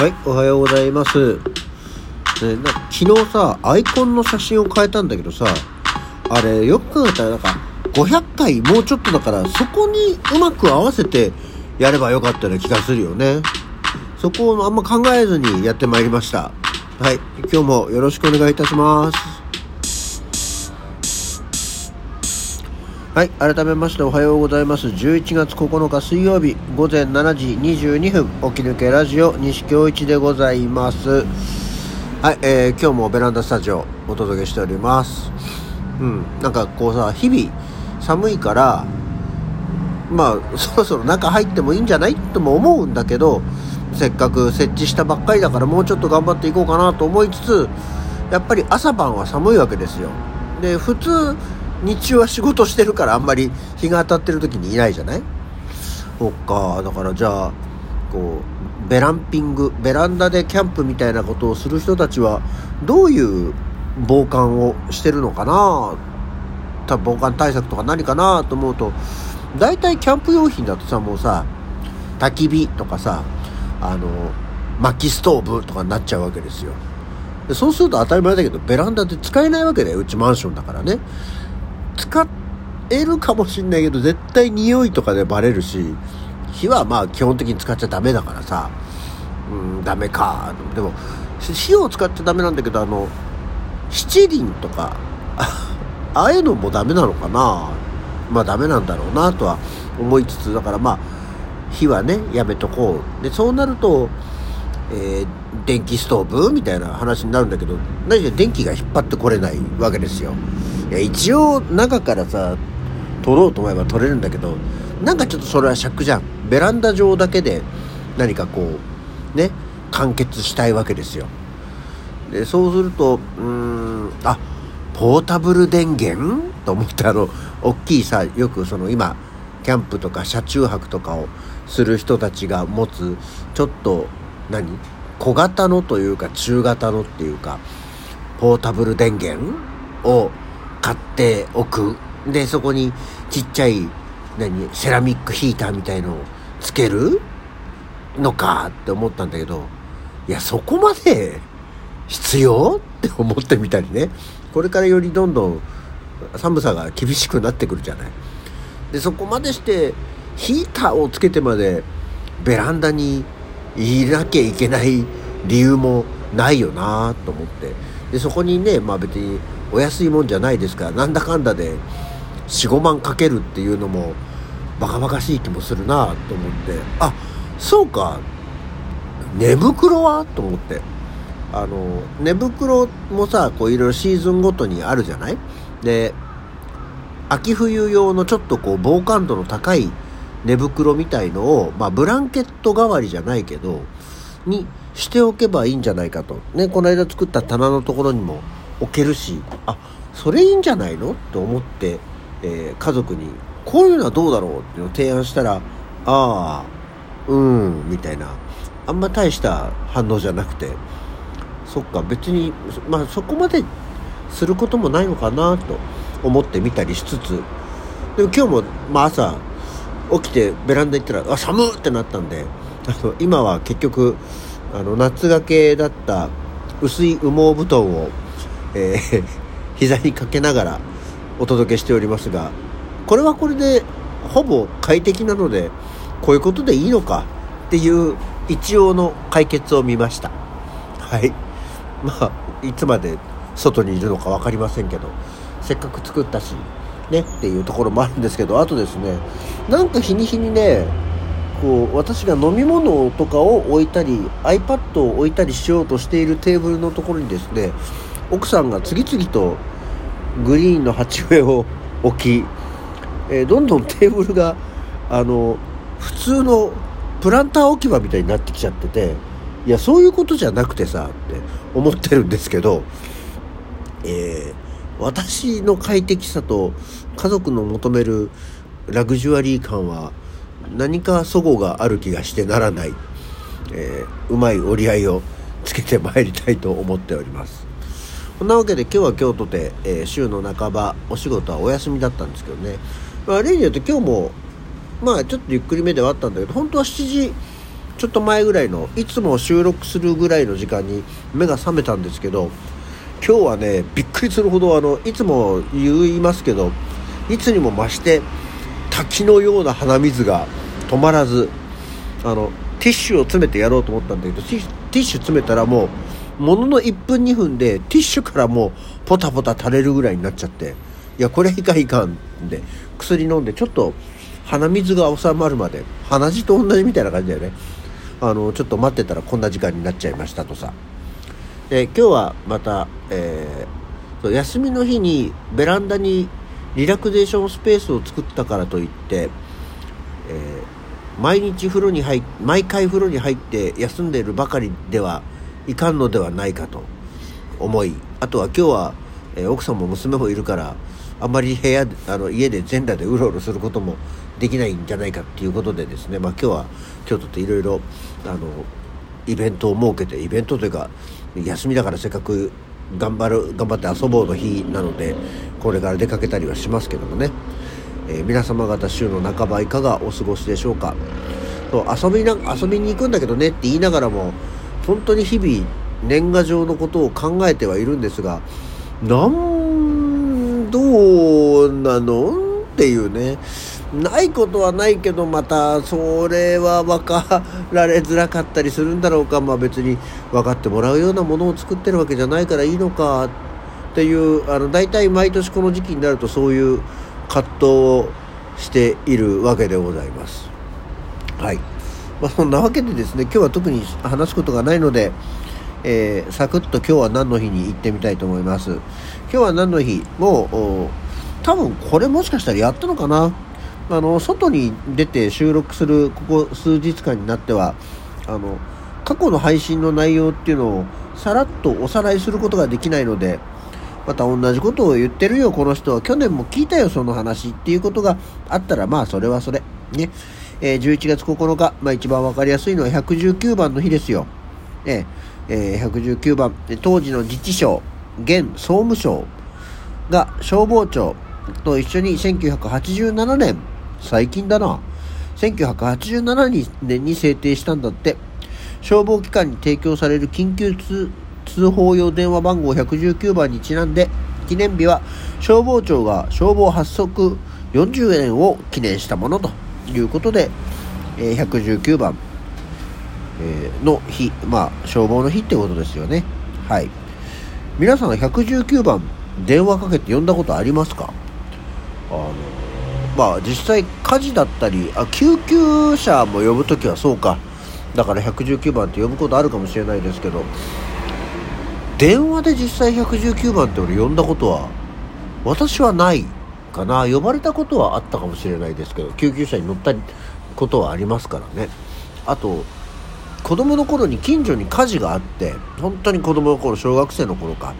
はい、おはようございます。ね、な昨日さ、アイコンの写真を変えたんだけどさ、あれ、よく考えたらなんか、500回もうちょっとだから、そこにうまく合わせてやればよかったような気がするよね。そこをあんま考えずにやってまいりました。はい、今日もよろしくお願いいたします。はい、改めましておはようございます。11月9日水曜日午前7時22分、起き抜けラジオ西京一でございます。はい、えー今日もベランダスタジオお届けしております。うん、なんかこうさ、日々寒いから、まあ、そろそろ中入ってもいいんじゃないとも思うんだけど、せっかく設置したばっかりだからもうちょっと頑張っていこうかなと思いつつ、やっぱり朝晩は寒いわけですよ。で、普通、日中は仕事してるからあんまり日が当たってる時にいないじゃない？そっか、だからじゃあ、こう、ベランピング、ベランダでキャンプみたいなことをする人たちは、どういう防寒をしてるのかな？多分防寒対策とか何かなと思うと、大体キャンプ用品だとさ、もうさ、焚き火とかさ、あの、薪ストーブとかになっちゃうわけですよ。そうすると当たり前だけど、ベランダで使えないわけだよ。うちマンションだからね。使えるかもしんないけど、絶対匂いとかでバレるし、火はまあ基本的に使っちゃダメだからさ、うん、ダメか。でも、火を使っちゃダメなんだけど、あの、七輪とか、ああいうのもダメなのかなまあダメなんだろうなとは思いつつ、だからまあ、火はね、やめとこう。で、そうなると、えー電気ストーブみたいな話になるんだけど、何で電気が引っ張ってこれないわけですよ。いや、一応中からさ、取ろうと思えば取れるんだけど、なんかちょっとそれは尺じゃん。ベランダ上だけで何かこう、ね、完結したいわけですよ。で、そうすると、うーん、あ、ポータブル電源？と思ってあの、大きいさ、よくその今、キャンプとか車中泊とかをする人たちが持つ、ちょっと、何？小型のというか中型のっていうか、ポータブル電源を買っておく。で、そこにちっちゃい、何？セラミックヒーターみたいのをつけるのかって思ったんだけど、いや、そこまで必要？って思ってみたりね。これからよりどんどん寒さが厳しくなってくるじゃない。で、そこまでしてヒーターをつけてまでベランダにいなきゃいけない理由もないよなと思って。で、そこにね、まあ別にお安いもんじゃないですから、なんだかんだで4、5万かけるっていうのもバカバカしい気もするなと思って、あ、そうか、寝袋は？と思って。あの、寝袋もさ、こういろいろシーズンごとにあるじゃない？で、秋冬用のちょっとこう防寒度の高い寝袋みたいのを、まあブランケット代わりじゃないけど、にしておけばいいんじゃないかと。ね、この間作った棚のところにも置けるし、あ、それいいんじゃないの？って思って、えー家族に、こういうのはどうだろう？っていうのを提案したら、ああ、うん、みたいな。あんま大した反応じゃなくて、そっか、別に、まあそこまですることもないのかなと思ってみたりしつつ、でも今日も、まあ朝、起きてベランダ行ったら、あ、寒っってなったんで、あの、今は結局、あの、夏掛けだった薄い羽毛布団を、えー 膝にかけながらお届けしておりますが、これはこれで、ほぼ快適なので、こういうことでいいのかっていう一応の解決を見ました。はい。まあ、いつまで外にいるのか分かりませんけど、せっかく作ったし、ね、っていうところもあるんですけど、あとですね、なんか日に日にね、こう、私が飲み物とかを置いたり、iPad を置いたりしようとしているテーブルのところにですね、奥さんが次々とグリーンの鉢植えを置き、えーどんどんテーブルが、あの、普通のプランター置き場みたいになってきちゃってて、いや、そういうことじゃなくてさ、って思ってるんですけど、えー私の快適さと家族の求めるラグジュアリー感は何か齟齬がある気がしてならない、えーうまい折り合いをつけてまいりたいと思っております。そんなわけで今日は今日とて、えー週の半ばお仕事はお休みだったんですけどね、まあ、例によって今日もまあちょっとゆっくりめではあったんだけど本当は7時ちょっと前ぐらいのいつも収録するぐらいの時間に目が覚めたんですけど今日はねびっくりするほどあのいつも言いますけどいつにも増して滝のような鼻水が止まらずあのティッシュを詰めてやろうと思ったんだけどティッシュ詰めたらもうものの1分2分でティッシュからもうポタポタ垂れるぐらいになっちゃっていやこれいかんいかんで薬飲んでちょっと鼻水が収まるまで鼻血と同じみたいな感じだよね。あのちょっと待ってたらこんな時間になっちゃいましたとさ。で今日はまた、えー、休みの日にベランダにリラクゼーションスペースを作ったからといって、えー、毎日風呂に入毎回風呂に入って休んでいるばかりではいかんのではないかと思いあとは今日は、えー、奥さんも娘もいるからあんまり部屋あの家で全裸でうろうろすることもできないんじゃないかっていうことでですね、まあ、今日は京都っていろいろイベントを設けてイベントというか休みだからせっかく頑張る頑張って遊ぼうの日なのでこれから出かけたりはしますけどもね、えー、皆様方週の半ばいかがお過ごしでしょうか。と遊びな遊びに行くんだけどねって言いながらも本当に日々年賀状のことを考えてはいるんですがなんどうなのっていうね。ないことはないけどまたそれは分かられづらかったりするんだろうかまあ別に分かってもらうようなものを作ってるわけじゃないからいいのかっていうあの大体毎年この時期になるとそういう葛藤をしているわけでございます。はいまあ、そんなわけでですね今日は特に話すことがないので、えー、サクッと今日は何の日に行ってみたいと思います。今日は何の日？もう多分これもしかしたらやったのかな？あの外に出て収録するここ数日間になってはあの過去の配信の内容っていうのをさらっとおさらいすることができないのでまた同じことを言ってるよこの人は。去年も聞いたよその話っていうことがあったらまあそれはそれ。ね、えー、11月9日、まあ、一番分かりやすいのは119番の日ですよ、ねえー、119番。当時の自治省現総務省が消防庁と一緒に1987年最近だな。1987年に制定したんだって。消防機関に提供される緊急通報用電話番号119番にちなんで、記念日は消防庁が消防発足40年を記念したものということで、え119番、えの日、まあ、消防の日ってことですよね。はい。皆さん119番電話かけて呼んだことありますか？あのまあ実際火事だったりあ救急車も呼ぶ時はそうか。だから119番って呼ぶことあるかもしれないですけど電話で実際119番って俺呼んだことは私はないかな。呼ばれたことはあったかもしれないですけど救急車に乗ったことはありますからね。あと子供の頃に近所に火事があって本当に子供の頃小学生の頃か、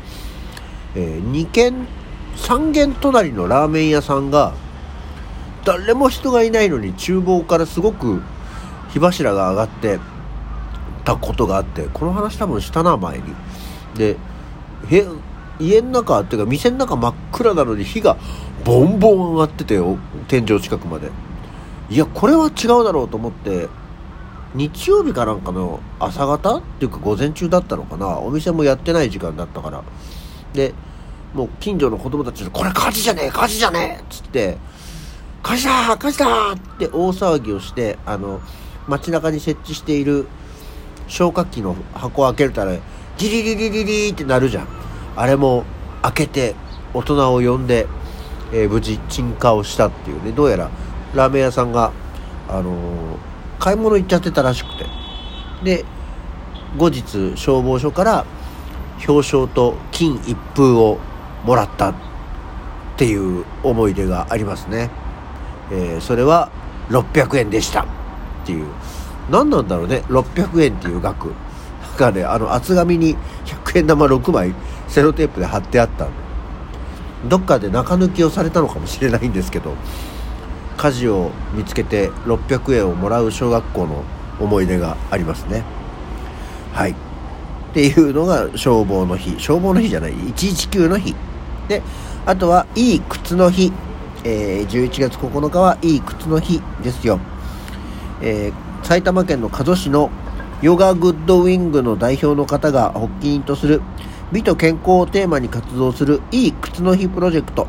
えー、2軒3軒隣のラーメン屋さんが誰も人がいないのに厨房からすごく火柱が上がってたことがあってこの話多分したな前に。で家の中っていうか店の中真っ暗なのに火がボンボン上がってて天井近くまで。いやこれは違うだろうと思って日曜日かなんかの朝方っていうか午前中だったのかな。お店もやってない時間だったから。でもう近所の子供たちで「これ火事じゃねえ火事じゃねえ!」っつって火事だ火事だって大騒ぎをしてあの街中に設置している消火器の箱を開けるたらギリリリリリってなるじゃん。あれも開けて大人を呼んで、えー、無事鎮火をしたっていうね。どうやらラーメン屋さんが、あのー、買い物行っちゃってたらしくて。で後日消防署から表彰と金一封をもらったっていう思い出がありますね。えー、それは600円でした。っていう。何なんだろうね。600円っていう額。がねあの厚紙に100円玉6枚セロテープで貼ってあったどっかで中抜きをされたのかもしれないんですけど火事を見つけて600円をもらう小学校の思い出がありますね。はい。っていうのが消防の日。消防の日じゃない。119の日。であとはいい靴の日。えー、11月9日はいい靴の日ですよ。えー、埼玉県の加須市のヨガグッドウィングの代表の方が発起人とする美と健康をテーマに活動するいい靴の日プロジェクト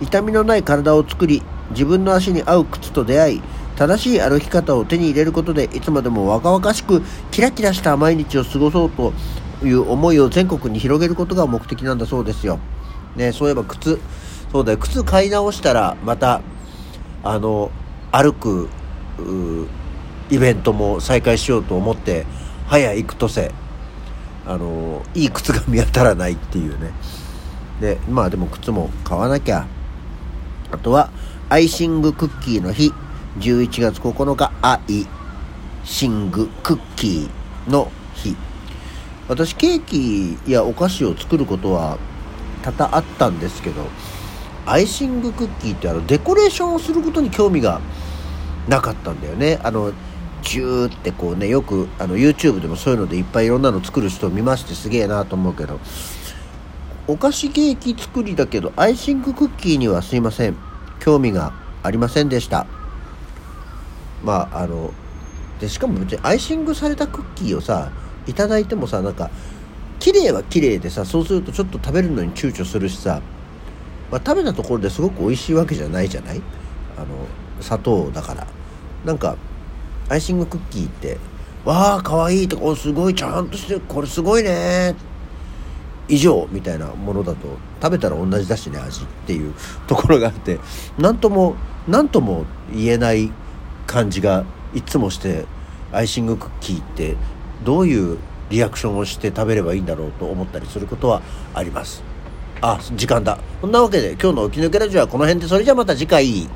痛みのない体を作り自分の足に合う靴と出会い正しい歩き方を手に入れることでいつまでも若々しくキラキラした毎日を過ごそうという思いを全国に広げることが目的なんだそうですよ。ね、そういえば靴そうだよ。靴買い直したらまたあの歩くイベントも再開しようと思って早行くとせあのいい靴が見当たらないっていうね。でまあでも靴も買わなきゃ。あとはアイシングクッキーの日11月9日アイシングクッキーの日。私ケーキやお菓子を作ることは多々あったんですけどアイシングクッキーってあのデコレーションをすることに興味がなかったんだよね。あのジューってこうねよくあの YouTube でもそういうのでいっぱいいろんなの作る人を見ましてすげえなと思うけど。お菓子ケーキ作りだけどアイシングクッキーにはすいません。興味がありませんでした。まああのでしかも別にアイシングされたクッキーをさいただいてもさなんか綺麗は綺麗でさそうするとちょっと食べるのに躊躇するしさ、まあ、食べたところですごく美味しいわけじゃないじゃない？あの砂糖だから。なんかアイシングクッキーってわあかわいいとかすごいちゃんとしてこれすごいね。以上みたいなものだと食べたら同じだしね味っていう ところがあって。何とも何とも言えない感じがいつもしてアイシングクッキーってどういうリアクションをして食べればいいんだろうと思ったりすることはあります。あ時間だ。そんなわけで今日の「起き抜けラジオ」はこの辺で。それじゃまた次回。